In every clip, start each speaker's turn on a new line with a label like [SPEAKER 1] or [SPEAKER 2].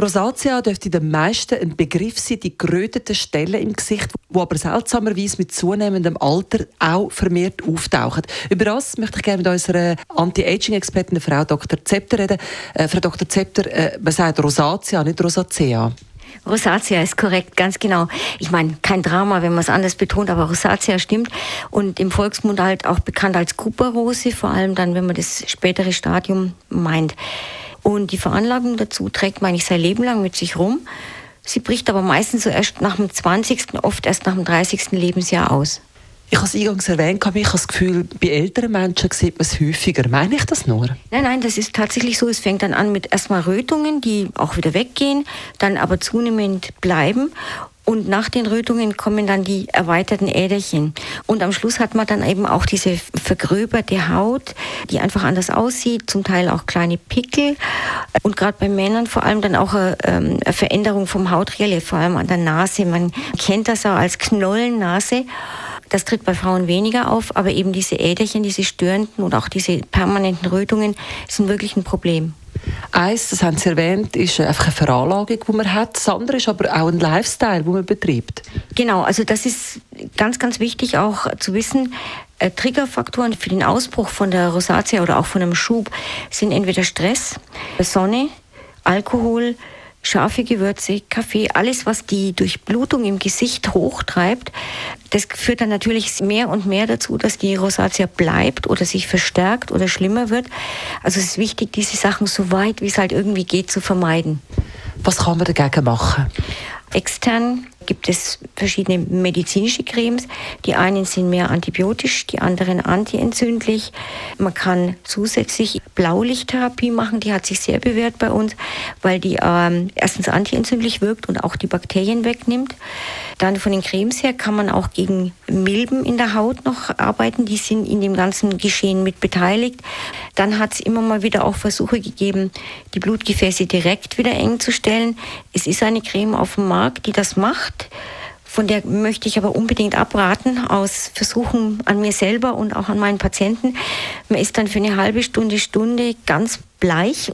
[SPEAKER 1] Rosatia dürfte den meisten ein Begriff sein, die geröteten Stellen im Gesicht, die aber seltsamerweise mit zunehmendem Alter auch vermehrt auftauchen. Über das möchte ich gerne mit unserer Anti-Aging-Expertin, Frau Dr. Zepter, reden. Äh, Frau Dr. Zepter, äh, man sagt Rosatia, nicht Rosacea.
[SPEAKER 2] Rosatia ist korrekt, ganz genau. Ich meine, kein Drama, wenn man es anders betont, aber Rosatia stimmt. Und im Volksmund halt auch bekannt als Kuperrose, vor allem dann, wenn man das spätere Stadium meint. Und die Veranlagung dazu trägt man eigentlich sein Leben lang mit sich rum. Sie bricht aber meistens so erst nach dem 20., oft erst nach dem 30. Lebensjahr aus.
[SPEAKER 1] Ich habe es eingangs erwähnt, ich habe das Gefühl, bei älteren Menschen sieht man es häufiger. Meine ich das nur?
[SPEAKER 2] Nein, nein, das ist tatsächlich so. Es fängt dann an mit erstmal Rötungen, die auch wieder weggehen, dann aber zunehmend bleiben und nach den Rötungen kommen dann die erweiterten Äderchen. Und am Schluss hat man dann eben auch diese vergröberte Haut, die einfach anders aussieht, zum Teil auch kleine Pickel. Und gerade bei Männern vor allem dann auch eine, ähm, eine Veränderung vom Hautrelief, vor allem an der Nase. Man kennt das auch als Knollennase. Das tritt bei Frauen weniger auf, aber eben diese Äderchen, diese störenden und auch diese permanenten Rötungen sind wirklich ein Problem.
[SPEAKER 1] Eins, das haben Sie erwähnt, ist einfach eine Veranlagung, die man hat. Das andere ist aber auch ein Lifestyle, den man betreibt.
[SPEAKER 2] Genau, also das ist ganz, ganz wichtig auch zu wissen. Äh, Triggerfaktoren für den Ausbruch von der Rosatia oder auch von einem Schub sind entweder Stress, Sonne, Alkohol, scharfe Gewürze, Kaffee, alles, was die Durchblutung im Gesicht hochtreibt, das führt dann natürlich mehr und mehr dazu, dass die Rosatia bleibt oder sich verstärkt oder schlimmer wird. Also es ist wichtig, diese Sachen so weit wie es halt irgendwie geht zu vermeiden.
[SPEAKER 1] Was kann man dagegen machen?
[SPEAKER 2] Extern gibt es verschiedene medizinische Cremes. Die einen sind mehr antibiotisch, die anderen antientzündlich. Man kann zusätzlich Blaulichttherapie machen, die hat sich sehr bewährt bei uns, weil die ähm, erstens antientzündlich wirkt und auch die Bakterien wegnimmt. Dann von den Cremes her kann man auch gegen Milben in der Haut noch arbeiten, die sind in dem ganzen Geschehen mit beteiligt. Dann hat es immer mal wieder auch Versuche gegeben, die Blutgefäße direkt wieder eng zu stellen. Es ist eine Creme auf dem Markt, die das macht. Von der möchte ich aber unbedingt abraten, aus Versuchen an mir selber und auch an meinen Patienten. Man ist dann für eine halbe Stunde, Stunde ganz bleich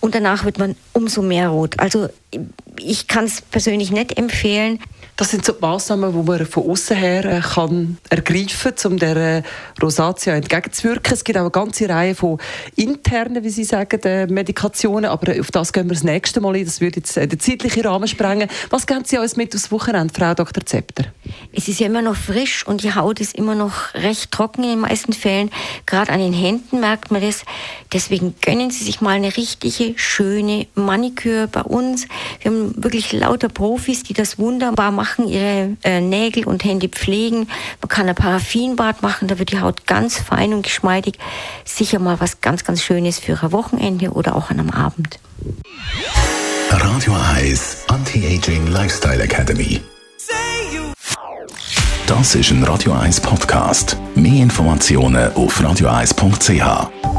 [SPEAKER 2] und danach wird man umso mehr rot. Also ich kann es persönlich nicht empfehlen.
[SPEAKER 1] Das sind so die Massnahmen, die man von außen her äh, kann ergreifen kann, um der äh, Rosatia entgegenzuwirken. Es gibt auch eine ganze Reihe von internen, wie Sie sagen, äh, Medikationen, aber auf das gehen wir das nächste Mal ein. Das würde jetzt den zeitlichen Rahmen sprengen. Was geben Sie uns mit aufs Wochenende, Frau Dr. Zepter?
[SPEAKER 2] Es ist ja immer noch frisch und die Haut ist immer noch recht trocken in den meisten Fällen. Gerade an den Händen merkt man das. Deswegen gönnen Sie sich mal eine richtige, schöne Maniküre bei uns. Wir haben wirklich lauter Profis, die das wunderbar machen machen, ihre äh, Nägel und Hände pflegen. Man kann ein Paraffinbad machen, da wird die Haut ganz fein und geschmeidig. Sicher mal was ganz, ganz Schönes für ein Wochenende oder auch an einem Abend.
[SPEAKER 3] Radio Eyes Anti-Aging Lifestyle Academy. Das ist ein Radio 1 Podcast. Mehr Informationen auf radioeis.ch.